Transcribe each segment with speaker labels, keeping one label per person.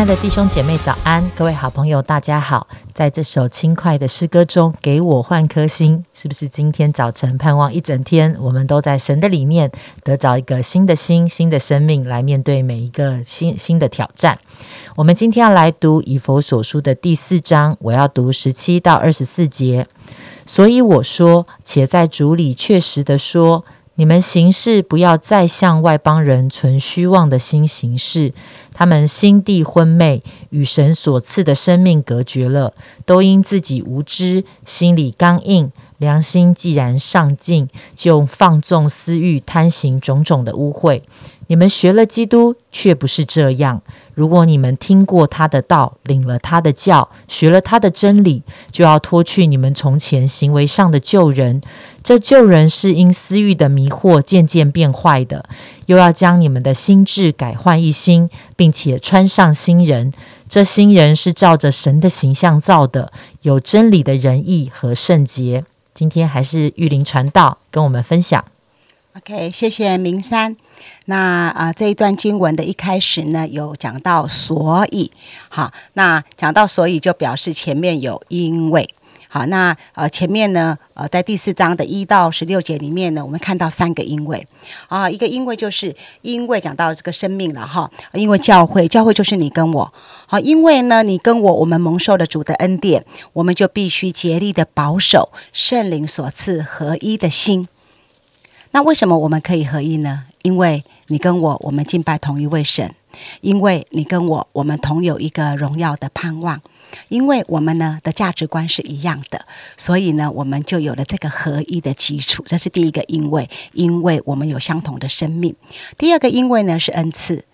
Speaker 1: 亲爱的弟兄姐妹，早安！各位好朋友，大家好！在这首轻快的诗歌中，给我换颗心，是不是今天早晨盼望一整天，我们都在神的里面得着一个新的心、新的生命，来面对每一个新新的挑战？我们今天要来读以佛所书的第四章，我要读十七到二十四节。所以我说，且在主里确实的说。你们行事不要再向外邦人存虚妄的心行事，他们心地昏昧，与神所赐的生命隔绝了，都因自己无知，心里刚硬，良心既然上进，就放纵私欲，贪行种种的污秽。你们学了基督，却不是这样。如果你们听过他的道，领了他的教，学了他的真理，就要脱去你们从前行为上的旧人。这旧人是因私欲的迷惑渐渐变坏的，又要将你们的心智改换一新，并且穿上新人。这新人是照着神的形象造的，有真理的仁义和圣洁。今天还是玉林传道跟我们分享。
Speaker 2: OK，谢谢明山。那啊，这一段经文的一开始呢，有讲到所以，好，那讲到所以就表示前面有因为，好，那呃前面呢，呃在第四章的一到十六节里面呢，我们看到三个因为，啊，一个因为就是因为讲到这个生命了哈，因为教会，教会就是你跟我，好，因为呢你跟我，我们蒙受了主的恩典，我们就必须竭力的保守圣灵所赐合一的心。那为什么我们可以合一呢？因为你跟我，我们敬拜同一位神；因为你跟我，我们同有一个荣耀的盼望；因为我们呢的价值观是一样的，所以呢，我们就有了这个合一的基础。这是第一个，因为因为我们有相同的生命；第二个，因为呢是恩赐。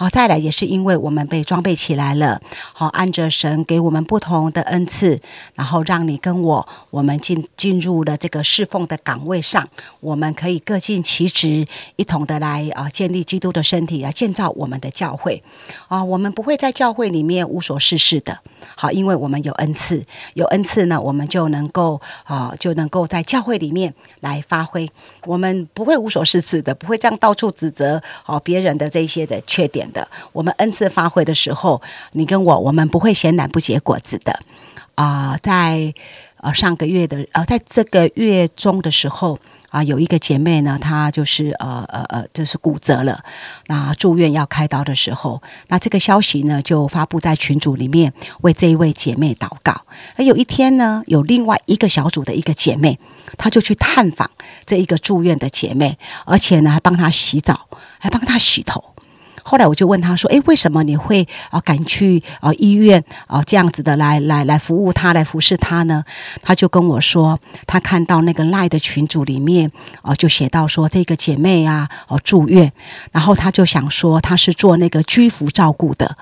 Speaker 2: 好，再来也是因为我们被装备起来了，好，按着神给我们不同的恩赐，然后让你跟我，我们进进入了这个侍奉的岗位上，我们可以各尽其职，一同的来啊建立基督的身体，来建造我们的教会。啊，我们不会在教会里面无所事事的，好，因为我们有恩赐，有恩赐呢，我们就能够啊就能够在教会里面来发挥，我们不会无所事事的，不会这样到处指责哦别人的这些的缺点。的，我们恩赐发挥的时候，你跟我，我们不会闲懒不结果子的啊。在呃上个月的呃，在这个月中的时候啊，有一个姐妹呢，她就是呃呃呃，就是骨折了，那住院要开刀的时候，那这个消息呢就发布在群组里面，为这一位姐妹祷告。而有一天呢，有另外一个小组的一个姐妹，她就去探访这一个住院的姐妹，而且呢还帮她洗澡，还帮她洗头。后来我就问他说：“诶，为什么你会啊敢去啊医院啊这样子的来来来服务他，来服侍他呢？”他就跟我说，他看到那个赖的群组里面啊，就写到说这个姐妹啊哦住院，然后他就想说他是做那个居服照顾的，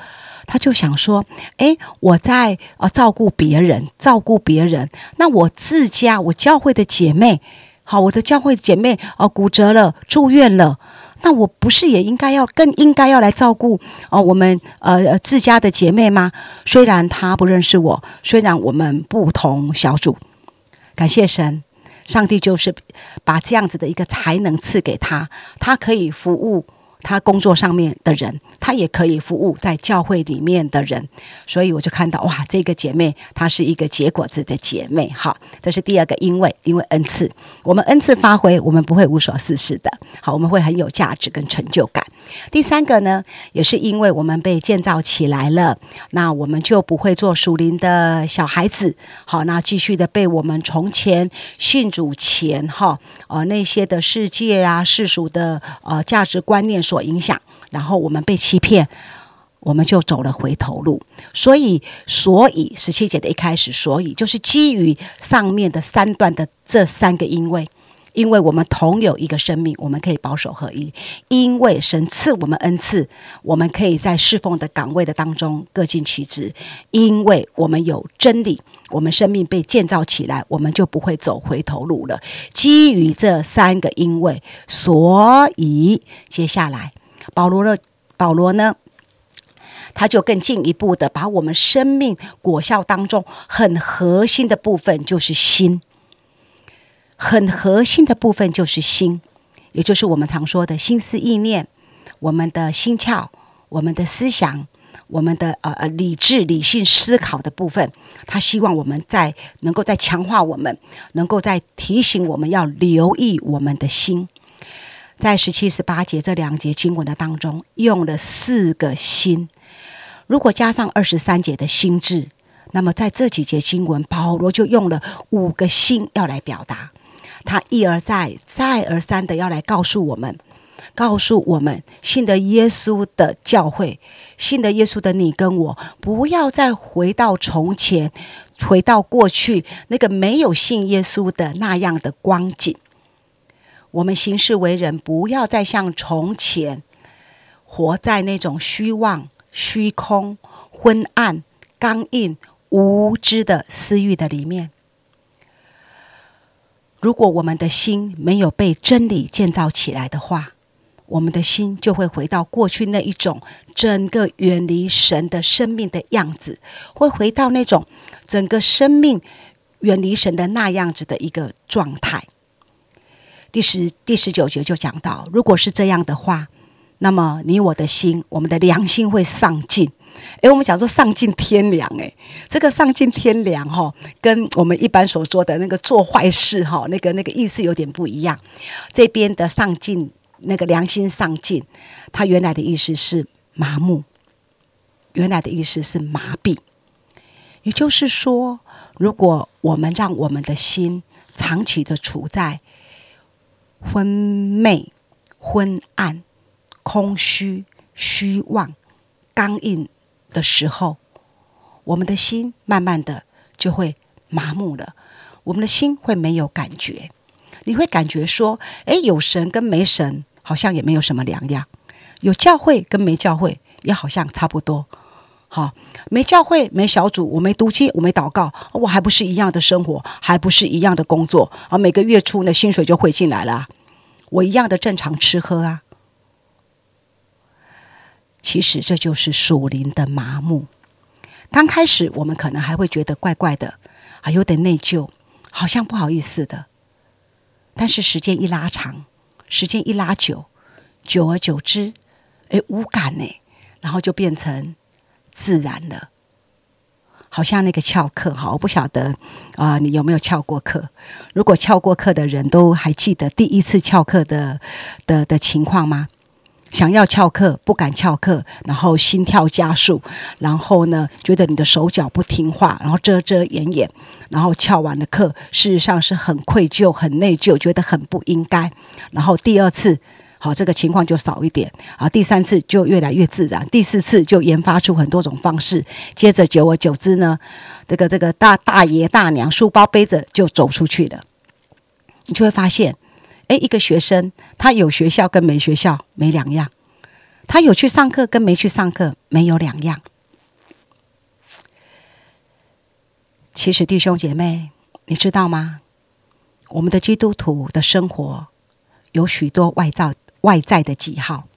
Speaker 2: 他就想说：“诶，我在呃照顾别人，照顾别人，那我自家我教会的姐妹，好，我的教会姐妹哦骨折了，住院了。”那我不是也应该要更应该要来照顾哦我们呃自家的姐妹吗？虽然她不认识我，虽然我们不同小组，感谢神，上帝就是把这样子的一个才能赐给她，她可以服务。他工作上面的人，他也可以服务在教会里面的人，所以我就看到哇，这个姐妹她是一个结果子的姐妹。好，这是第二个，因为因为恩赐，我们恩赐发挥，我们不会无所事事的。好，我们会很有价值跟成就感。第三个呢，也是因为我们被建造起来了，那我们就不会做属灵的小孩子。好，那继续的被我们从前信主前哈呃那些的世界啊世俗的呃价值观念。所影响，然后我们被欺骗，我们就走了回头路。所以，所以十七节的一开始，所以就是基于上面的三段的这三个因为，因为我们同有一个生命，我们可以保守合一；因为神赐我们恩赐，我们可以在侍奉的岗位的当中各尽其职；因为我们有真理，我们生命被建造起来，我们就不会走回头路了。基于这三个因为，所以接下来保罗的保罗呢，他就更进一步的把我们生命果效当中很核心的部分，就是心，很核心的部分就是心，也就是我们常说的心思意念，我们的心窍，我们的思想，我们的呃呃理智、理性思考的部分，他希望我们在能够在强化我们，能够在提醒我们要留意我们的心。在十七、十八节这两节经文的当中，用了四个心。如果加上二十三节的心智，那么在这几节经文，保罗就用了五个心要来表达。他一而再、再而三的要来告诉我们，告诉我们信的耶稣的教会，信的耶稣的你跟我，不要再回到从前，回到过去那个没有信耶稣的那样的光景。我们行事为人，不要再像从前活在那种虚妄、虚空、昏暗、刚硬、无知的私欲的里面。如果我们的心没有被真理建造起来的话，我们的心就会回到过去那一种整个远离神的生命的样子，会回到那种整个生命远离神的那样子的一个状态。第十第十九节就讲到，如果是这样的话，那么你我的心，我们的良心会丧尽。诶，我们讲说丧尽天良，诶，这个丧尽天良哈，跟我们一般所说的那个做坏事哈，那个那个意思有点不一样。这边的丧尽，那个良心丧尽，他原来的意思是麻木，原来的意思是麻痹。也就是说，如果我们让我们的心长期的处在昏昧、昏暗、空虚、虚妄、刚硬的时候，我们的心慢慢的就会麻木了。我们的心会没有感觉，你会感觉说：“哎，有神跟没神好像也没有什么两样，有教会跟没教会也好像差不多。”好，没教会，没小组，我没读经，我没祷告，我还不是一样的生活，还不是一样的工作啊？每个月初呢，薪水就汇进来了，我一样的正常吃喝啊。其实这就是属灵的麻木。刚开始我们可能还会觉得怪怪的，啊，有点内疚，好像不好意思的。但是时间一拉长，时间一拉久，久而久之，哎，无感呢，然后就变成。自然了，好像那个翘课哈，我不晓得啊，你有没有翘过课？如果翘过课的人都还记得第一次翘课的的的情况吗？想要翘课不敢翘课，然后心跳加速，然后呢，觉得你的手脚不听话，然后遮遮掩掩，然后翘完了课，事实上是很愧疚、很内疚，觉得很不应该。然后第二次。好，这个情况就少一点啊。第三次就越来越自然，第四次就研发出很多种方式。接着久而久之呢，这个这个大大爷大娘书包背着就走出去了。你就会发现，哎，一个学生他有学校跟没学校没两样，他有去上课跟没去上课没有两样。其实弟兄姐妹，你知道吗？我们的基督徒的生活有许多外造。外在的记号，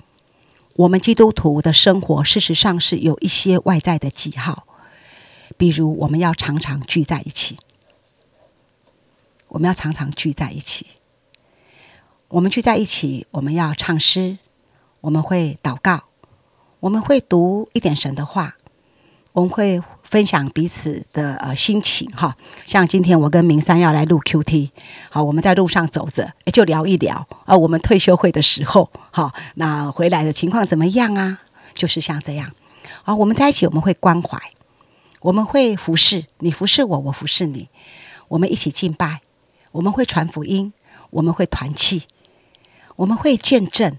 Speaker 2: 我们基督徒的生活事实上是有一些外在的记号，比如我们要常常聚在一起，我们要常常聚在一起，我们聚在一起，我们要唱诗，我们会祷告，我们会读一点神的话，我们会。分享彼此的呃心情哈，像今天我跟明山要来录 Q T，好，我们在路上走着就聊一聊啊，我们退休会的时候，好，那回来的情况怎么样啊？就是像这样啊，我们在一起我们会关怀，我们会服侍你，服侍我，我服侍你，我们一起敬拜，我们会传福音，我们会团契，我们会见证。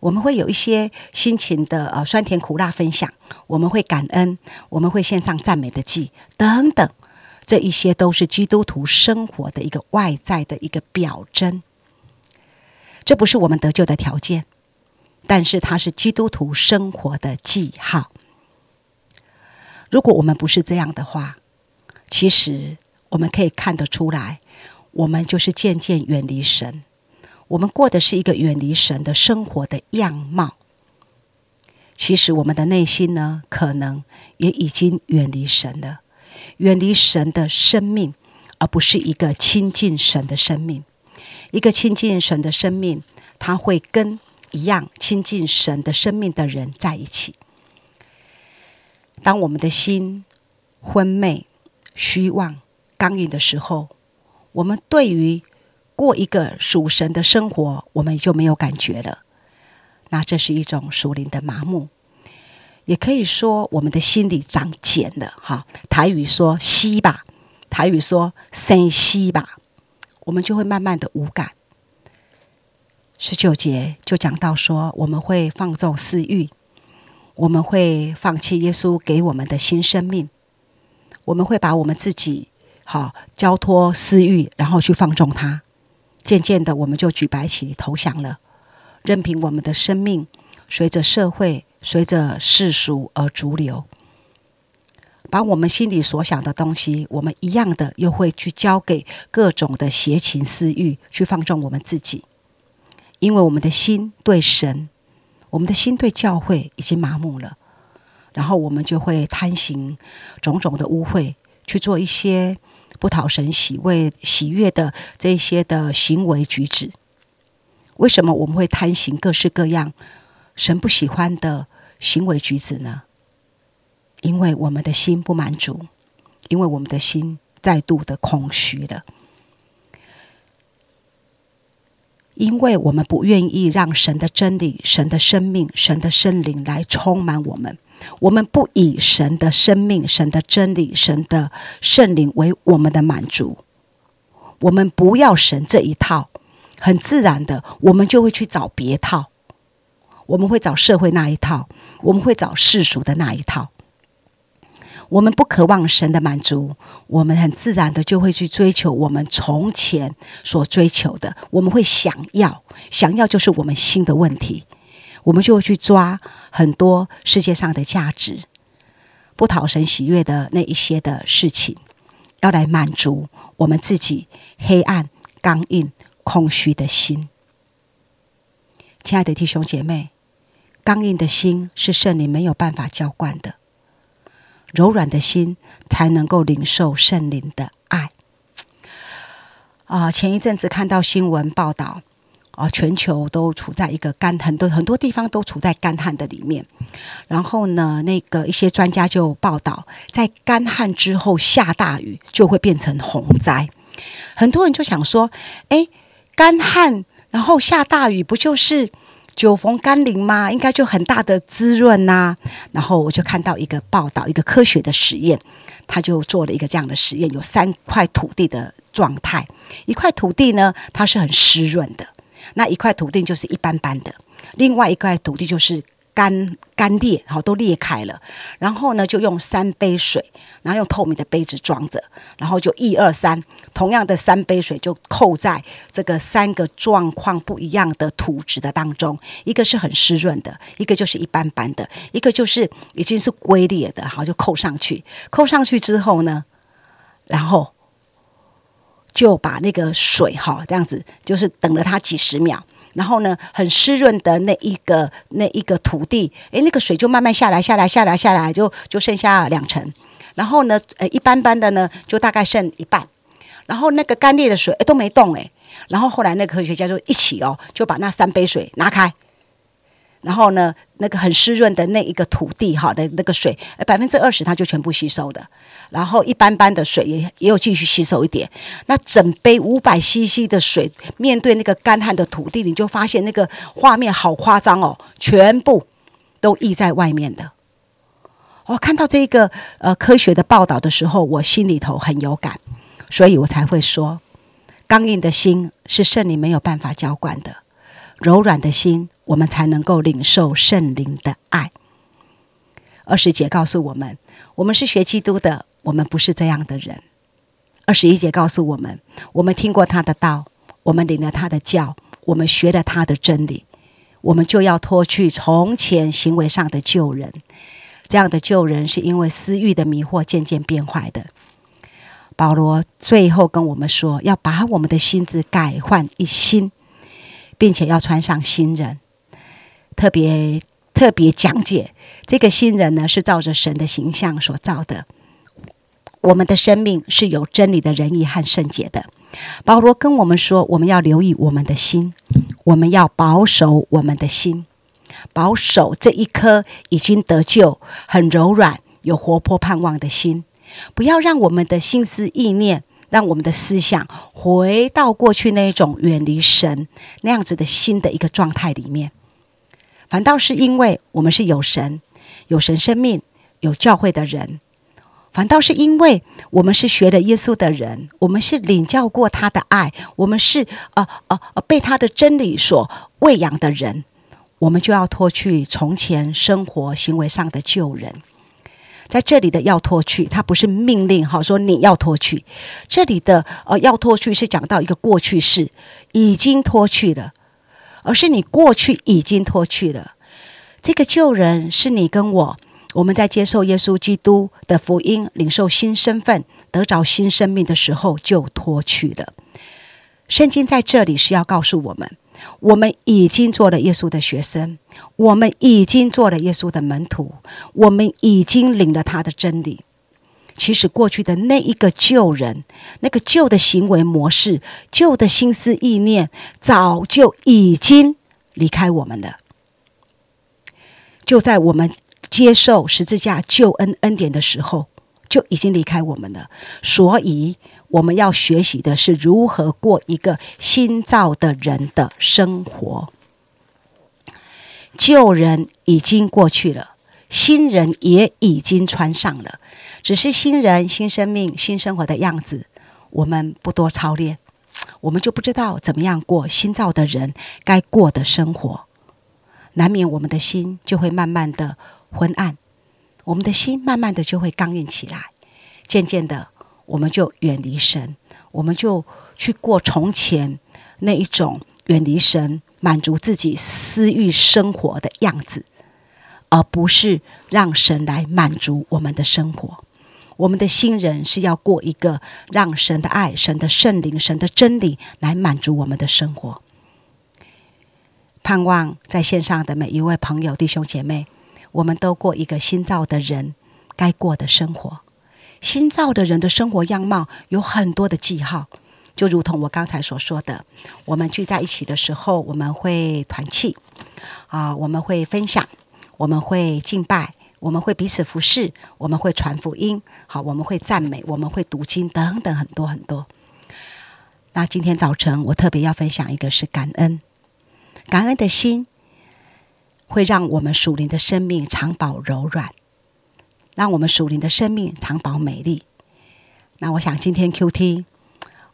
Speaker 2: 我们会有一些心情的呃酸甜苦辣分享，我们会感恩，我们会献上赞美的祭等等，这一些都是基督徒生活的一个外在的一个表征。这不是我们得救的条件，但是它是基督徒生活的记号。如果我们不是这样的话，其实我们可以看得出来，我们就是渐渐远离神。我们过的是一个远离神的生活的样貌。其实我们的内心呢，可能也已经远离神了，远离神的生命，而不是一个亲近神的生命。一个亲近神的生命，他会跟一样亲近神的生命的人在一起。当我们的心昏昧、虚妄、刚硬的时候，我们对于过一个属神的生活，我们就没有感觉了。那这是一种属灵的麻木，也可以说我们的心里长茧了。哈，台语说“稀吧”，台语说“生稀吧”，我们就会慢慢的无感。十九节就讲到说，我们会放纵私欲，我们会放弃耶稣给我们的新生命，我们会把我们自己好交托私欲，然后去放纵它。渐渐的，我们就举白旗投降了，任凭我们的生命随着社会、随着世俗而逐流，把我们心里所想的东西，我们一样的又会去交给各种的邪情私欲，去放纵我们自己。因为我们的心对神，我们的心对教会已经麻木了，然后我们就会贪行种种的污秽，去做一些不讨神喜为喜悦的这些的行为举止。为什么我们会贪行各式各样神不喜欢的行为举止呢？因为我们的心不满足，因为我们的心再度的空虚了。因为我们不愿意让神的真理、神的生命、神的生灵来充满我们，我们不以神的生命、神的真理、神的圣灵为我们的满足，我们不要神这一套，很自然的，我们就会去找别套，我们会找社会那一套，我们会找世俗的那一套。我们不渴望神的满足，我们很自然的就会去追求我们从前所追求的。我们会想要，想要就是我们心的问题，我们就会去抓很多世界上的价值，不讨神喜悦的那一些的事情，要来满足我们自己黑暗、刚硬、空虚的心。亲爱的弟兄姐妹，刚硬的心是圣灵没有办法浇灌的。柔软的心才能够领受圣灵的爱。啊，前一阵子看到新闻报道，啊，全球都处在一个干很多很多地方都处在干旱的里面。然后呢，那个一些专家就报道，在干旱之后下大雨就会变成洪灾。很多人就想说，哎，干旱然后下大雨不就是？久逢甘霖吗？应该就很大的滋润呐。然后我就看到一个报道，一个科学的实验，他就做了一个这样的实验：有三块土地的状态，一块土地呢，它是很湿润的；那一块土地就是一般般的；另外一块土地就是。干干裂，好都裂开了，然后呢，就用三杯水，然后用透明的杯子装着，然后就一二三，同样的三杯水就扣在这个三个状况不一样的土质的当中，一个是很湿润的，一个就是一般般的，一个就是已经是龟裂的，好就扣上去，扣上去之后呢，然后就把那个水哈这样子，就是等了它几十秒。然后呢，很湿润的那一个那一个土地，诶，那个水就慢慢下来，下来，下来，下来，就就剩下两层。然后呢，呃，一般般的呢，就大概剩一半。然后那个干裂的水，诶，都没动，诶。然后后来那个科学家就一起哦，就把那三杯水拿开。然后呢，那个很湿润的那一个土地，哈的那个水，百分之二十它就全部吸收的。然后一般般的水也也有继续吸收一点。那整杯五百 CC 的水，面对那个干旱的土地，你就发现那个画面好夸张哦，全部都溢在外面的。我看到这个呃科学的报道的时候，我心里头很有感，所以我才会说，刚硬的心是圣灵没有办法浇灌的。柔软的心，我们才能够领受圣灵的爱。二十节告诉我们，我们是学基督的，我们不是这样的人。二十一节告诉我们，我们听过他的道，我们领了他的教，我们学了他的真理，我们就要脱去从前行为上的旧人。这样的旧人是因为私欲的迷惑渐渐变坏的。保罗最后跟我们说，要把我们的心智改换一新。并且要穿上新人，特别特别讲解这个新人呢，是照着神的形象所造的。我们的生命是有真理的仁义和圣洁的。保罗跟我们说，我们要留意我们的心，我们要保守我们的心，保守这一颗已经得救、很柔软有活泼盼望的心，不要让我们的心思意念，让我们的思想回到过去那一种远离神那样子的心的一个状态里面。反倒是因为我们是有神、有神生命、有教会的人，反倒是因为我们是学了耶稣的人，我们是领教过他的爱，我们是呃呃呃被他的真理所喂养的人，我们就要脱去从前生活行为上的旧人。在这里的要脱去，它不是命令，哈，说你要脱去。这里的呃要脱去是讲到一个过去式，已经脱去了。而是你过去已经脱去了，这个旧人是你跟我，我们在接受耶稣基督的福音、领受新身份、得着新生命的时候就脱去了。圣经在这里是要告诉我们，我们已经做了耶稣的学生，我们已经做了耶稣的门徒，我们已经领了他的真理。其实过去的那一个旧人，那个旧的行为模式、旧的心思意念，早就已经离开我们了。就在我们接受十字架救恩恩典的时候，就已经离开我们了。所以我们要学习的是如何过一个新造的人的生活。旧人已经过去了。新人也已经穿上了，只是新人、新生命、新生活的样子，我们不多操练，我们就不知道怎么样过新造的人该过的生活，难免我们的心就会慢慢的昏暗，我们的心慢慢的就会刚硬起来，渐渐的我们就远离神，我们就去过从前那一种远离神、满足自己私欲生活的样子。而不是让神来满足我们的生活，我们的新人是要过一个让神的爱、神的圣灵、神的真理来满足我们的生活。盼望在线上的每一位朋友、弟兄姐妹，我们都过一个新造的人该过的生活。新造的人的生活样貌有很多的记号，就如同我刚才所说的，我们聚在一起的时候，我们会团契啊，我们会分享。我们会敬拜，我们会彼此服侍，我们会传福音，好，我们会赞美，我们会读经，等等，很多很多。那今天早晨，我特别要分享一个是感恩，感恩的心会让我们属灵的生命长保柔软，让我们属灵的生命长保美丽。那我想今天 Q T，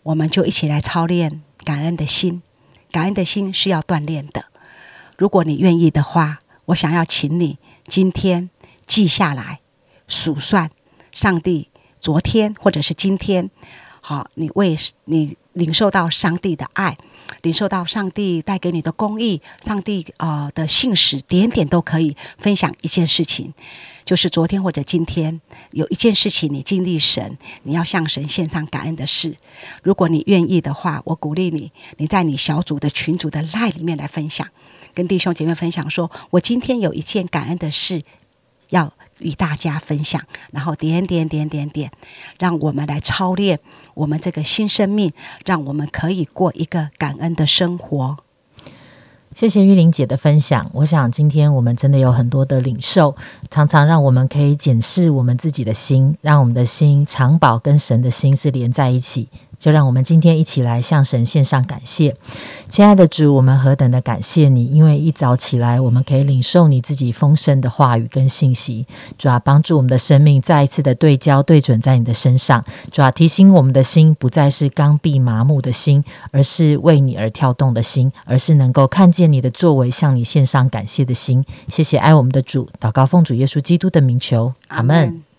Speaker 2: 我们就一起来操练感恩的心，感恩的心是要锻炼的。如果你愿意的话。我想要请你今天记下来，数算上帝昨天或者是今天，好，你为你领受到上帝的爱，领受到上帝带给你的公义，上帝啊的信使，点点都可以分享一件事情，就是昨天或者今天有一件事情你经历神，你要向神献上感恩的事。如果你愿意的话，我鼓励你，你在你小组的群组的赖里面来分享。跟弟兄姐妹分享，说我今天有一件感恩的事要与大家分享，然后点点点点点，让我们来操练我们这个新生命，让我们可以过一个感恩的生活。
Speaker 1: 谢谢玉玲姐的分享，我想今天我们真的有很多的领受，常常让我们可以检视我们自己的心，让我们的心常保跟神的心是连在一起。就让我们今天一起来向神献上感谢，亲爱的主，我们何等的感谢你！因为一早起来，我们可以领受你自己丰盛的话语跟信息，主要帮助我们的生命再一次的对焦对准在你的身上，主要提醒我们的心不再是刚愎麻木的心，而是为你而跳动的心，而是能够看见你的作为，向你献上感谢的心。谢谢爱我们的主，祷告奉主耶稣基督的名求，阿门。